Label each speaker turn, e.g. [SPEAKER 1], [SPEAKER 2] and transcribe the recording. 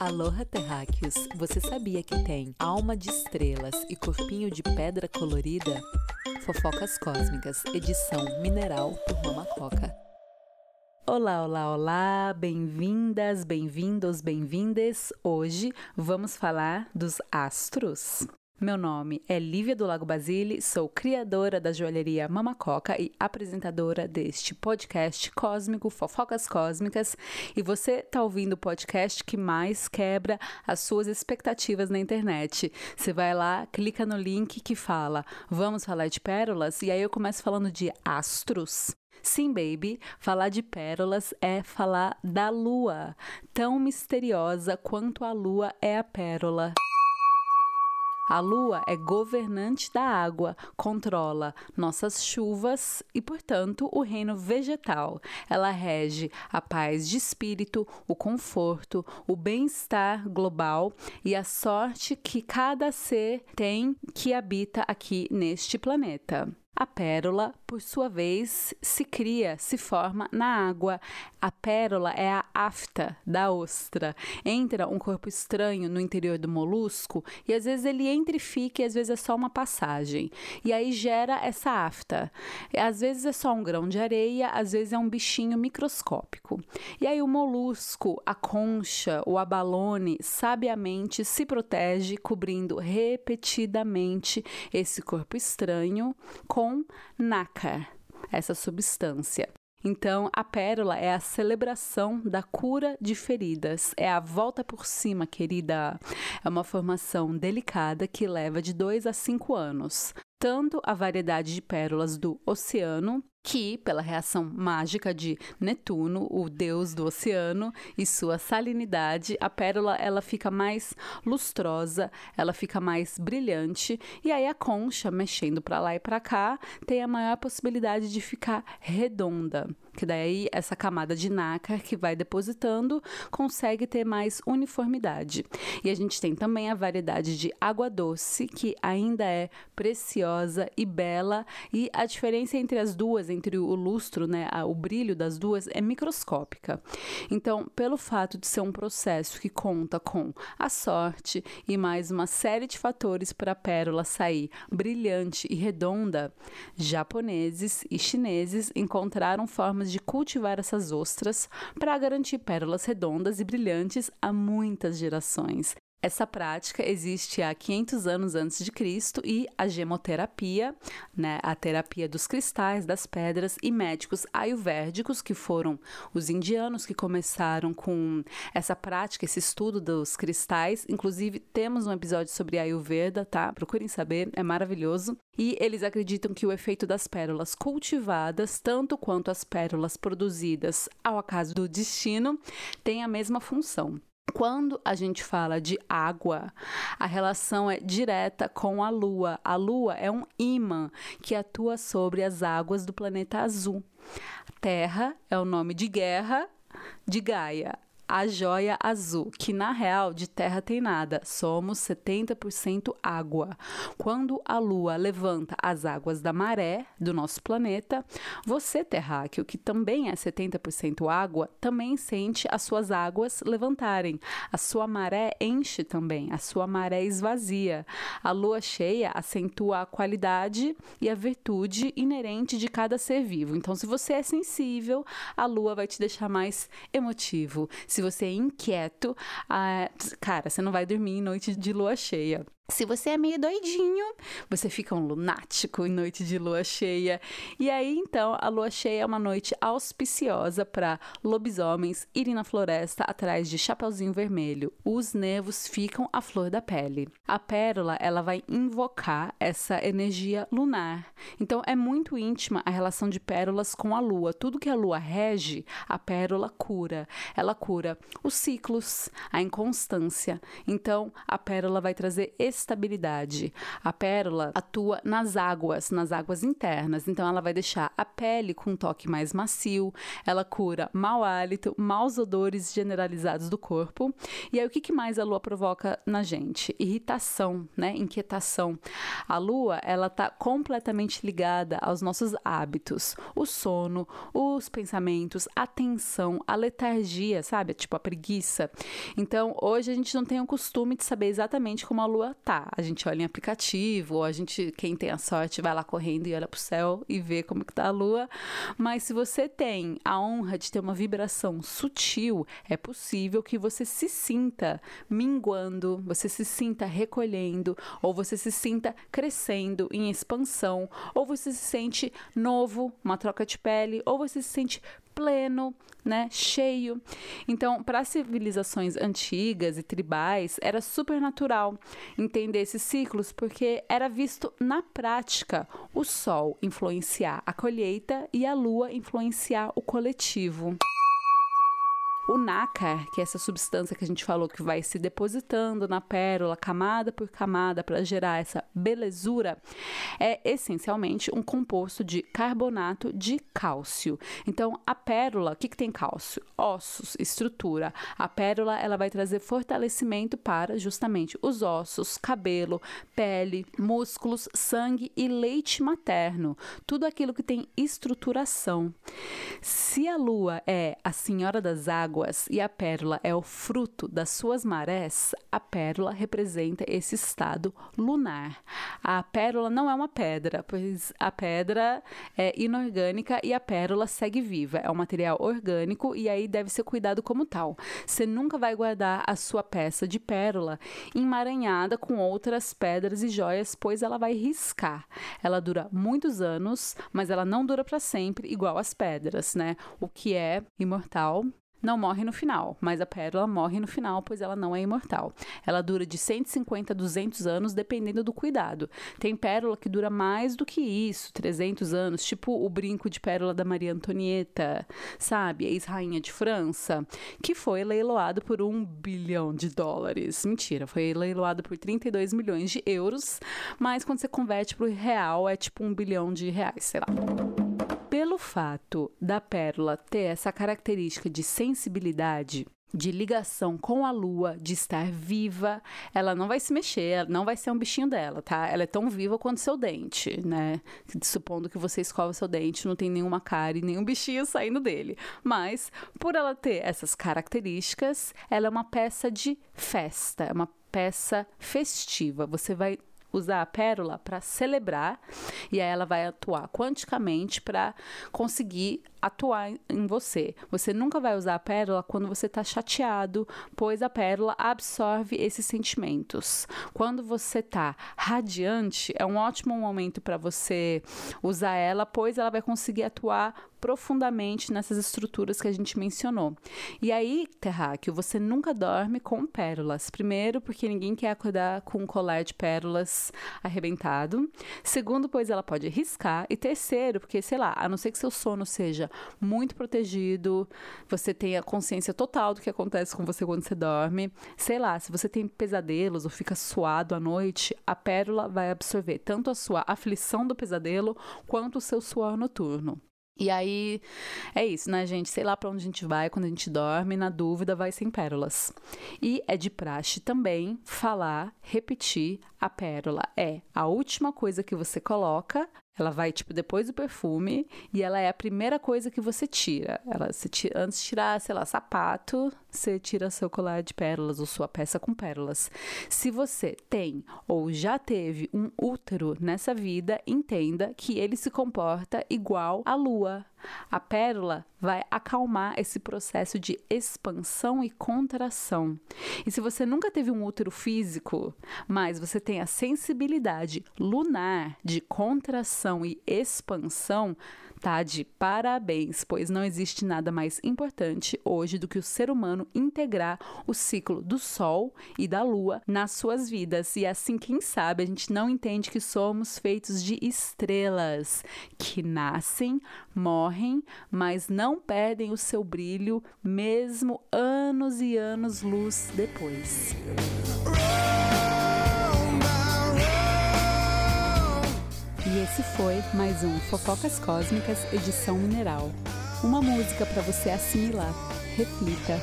[SPEAKER 1] Aloha Terráqueos, você sabia que tem alma de estrelas e corpinho de pedra colorida? Fofocas Cósmicas, edição mineral por Mama Coca. Olá, olá, olá, bem-vindas, bem-vindos, bem-vindes. Hoje vamos falar dos astros. Meu nome é Lívia do Lago Basile, sou criadora da joalheria Mamacoca e apresentadora deste podcast cósmico Fofocas Cósmicas. E você está ouvindo o podcast que mais quebra as suas expectativas na internet. Você vai lá, clica no link que fala Vamos falar de pérolas, e aí eu começo falando de astros. Sim, baby, falar de pérolas é falar da lua, tão misteriosa quanto a lua é a pérola. A lua é governante da água, controla nossas chuvas e, portanto, o reino vegetal. Ela rege a paz de espírito, o conforto, o bem-estar global e a sorte que cada ser tem que habita aqui neste planeta. A pérola, por sua vez, se cria, se forma na água. A pérola é a afta da ostra. Entra um corpo estranho no interior do molusco e às vezes ele entra e fica e às vezes é só uma passagem. E aí gera essa afta. Às vezes é só um grão de areia, às vezes é um bichinho microscópico. E aí o molusco, a concha, o abalone, sabiamente se protege cobrindo repetidamente esse corpo estranho com nácar, essa substância. Então, a pérola é a celebração da cura de feridas, é a volta por cima, querida. É uma formação delicada que leva de 2 a 5 anos. Tanto a variedade de pérolas do oceano que, pela reação mágica de Netuno, o deus do oceano, e sua salinidade, a pérola ela fica mais lustrosa, ela fica mais brilhante, e aí a concha, mexendo para lá e para cá, tem a maior possibilidade de ficar redonda que daí essa camada de nácar que vai depositando consegue ter mais uniformidade. E a gente tem também a variedade de água doce, que ainda é preciosa e bela, e a diferença entre as duas entre o lustro, né, o brilho das duas é microscópica. Então, pelo fato de ser um processo que conta com a sorte e mais uma série de fatores para a pérola sair brilhante e redonda, japoneses e chineses encontraram formas de cultivar essas ostras para garantir pérolas redondas e brilhantes a muitas gerações. Essa prática existe há 500 anos antes de Cristo e a gemoterapia, né, a terapia dos cristais, das pedras e médicos ayurvédicos, que foram os indianos que começaram com essa prática, esse estudo dos cristais. Inclusive, temos um episódio sobre Ayurveda, tá? Procurem saber, é maravilhoso. E eles acreditam que o efeito das pérolas cultivadas, tanto quanto as pérolas produzidas ao acaso do destino, tem a mesma função. Quando a gente fala de água, a relação é direta com a Lua. A Lua é um imã que atua sobre as águas do planeta azul. Terra é o nome de guerra de Gaia a joia azul, que na real de terra tem nada, somos 70% água. Quando a lua levanta as águas da maré do nosso planeta, você, terráqueo, que também é 70% água, também sente as suas águas levantarem. A sua maré enche também, a sua maré esvazia. A lua cheia acentua a qualidade e a virtude inerente de cada ser vivo. Então, se você é sensível, a lua vai te deixar mais emotivo. Se se você é inquieto, ah, cara, você não vai dormir em noite de lua cheia. Se você é meio doidinho, você fica um lunático em noite de lua cheia. E aí, então, a lua cheia é uma noite auspiciosa para lobisomens irem na floresta atrás de chapeuzinho vermelho. Os nervos ficam à flor da pele. A pérola, ela vai invocar essa energia lunar. Então, é muito íntima a relação de pérolas com a lua. Tudo que a lua rege, a pérola cura. Ela cura os ciclos, a inconstância. Então, a pérola vai trazer esse
[SPEAKER 2] estabilidade. A pérola atua nas águas, nas águas internas, então ela vai deixar a pele com um toque mais macio, ela cura mau hálito, maus odores generalizados do corpo. E aí o que, mais a lua provoca na gente? Irritação, né? Inquietação. A lua, ela tá completamente ligada aos nossos hábitos, o sono, os pensamentos, a tensão, a letargia, sabe? Tipo a preguiça. Então, hoje a gente não tem o costume de saber exatamente como a lua tá. A gente olha em aplicativo, ou a gente, quem tem a sorte, vai lá correndo e olha pro céu e vê como que tá a lua. Mas se você tem a honra de ter uma vibração sutil, é possível que você se sinta minguando, você se sinta recolhendo, ou você se sinta crescendo em expansão, ou você se sente novo, uma troca de pele, ou você se sente pleno, né, cheio. Então, para civilizações antigas e tribais, era super natural entender esses ciclos, porque era visto na prática o sol influenciar a colheita e a lua influenciar o coletivo. O nácar, que é essa substância que a gente falou que vai se depositando na pérola, camada por camada, para gerar essa belezura, é essencialmente um composto de carbonato de cálcio. Então, a pérola, o que, que tem cálcio? Ossos, estrutura. A pérola ela vai trazer fortalecimento para justamente os ossos, cabelo, pele, músculos, sangue e leite materno. Tudo aquilo que tem estruturação. Se a lua é a senhora das águas, águas e a pérola é o fruto das suas marés, a pérola representa esse estado lunar. A pérola não é uma pedra, pois a pedra é inorgânica e a pérola segue viva. É um material orgânico e aí deve ser cuidado como tal. Você nunca vai guardar a sua peça de pérola emaranhada com outras pedras e joias, pois ela vai riscar. Ela dura muitos anos, mas ela não dura para sempre, igual as pedras, né? O que é imortal não morre no final, mas a pérola morre no final, pois ela não é imortal. Ela dura de 150 a 200 anos, dependendo do cuidado. Tem pérola que dura mais do que isso, 300 anos, tipo o brinco de pérola da Maria Antonieta, sabe? Ex-rainha de França, que foi leiloado por um bilhão de dólares. Mentira, foi leiloado por 32 milhões de euros, mas quando você converte para o real, é tipo um bilhão de reais, sei lá fato da pérola ter essa característica de sensibilidade, de ligação com a lua, de estar viva, ela não vai se mexer, não vai ser um bichinho dela, tá? Ela é tão viva quanto seu dente, né? Supondo que você escova seu dente, não tem nenhuma cara e nenhum bichinho saindo dele. Mas, por ela ter essas características, ela é uma peça de festa, é uma peça festiva. Você vai usar a pérola para celebrar e aí ela vai atuar quanticamente para conseguir atuar em você. Você nunca vai usar a pérola quando você está chateado, pois a pérola absorve esses sentimentos. Quando você está radiante, é um ótimo momento para você usar ela, pois ela vai conseguir atuar profundamente nessas estruturas que a gente mencionou. E aí, Terráqueo, você nunca dorme com pérolas. Primeiro, porque ninguém quer acordar com um colar de pérolas arrebentado. Segundo, pois ela pode riscar. E terceiro, porque, sei lá, a não ser que seu sono seja muito protegido, você tenha consciência total do que acontece com você quando você dorme. Sei lá, se você tem pesadelos ou fica suado à noite, a pérola vai absorver tanto a sua aflição do pesadelo quanto o seu suor noturno. E aí é isso, né, gente? Sei lá para onde a gente vai quando a gente dorme, na dúvida vai sem pérolas. E é de praxe também falar, repetir a pérola. É a última coisa que você coloca ela vai, tipo, depois do perfume e ela é a primeira coisa que você tira. Ela, você tira, antes de tirar, sei lá, sapato, você tira seu colar de pérolas ou sua peça com pérolas. Se você tem ou já teve um útero nessa vida, entenda que ele se comporta igual a lua. A pérola vai acalmar esse processo de expansão e contração. E se você nunca teve um útero físico, mas você tem a sensibilidade lunar de contração e expansão, tá de parabéns, pois não existe nada mais importante hoje do que o ser humano integrar o ciclo do Sol e da Lua nas suas vidas. E assim, quem sabe, a gente não entende que somos feitos de estrelas que nascem, morrem, mas não perdem o seu brilho, mesmo anos e anos luz depois. E esse foi mais um Fofocas Cósmicas edição mineral. Uma música para você assimilar. Reflita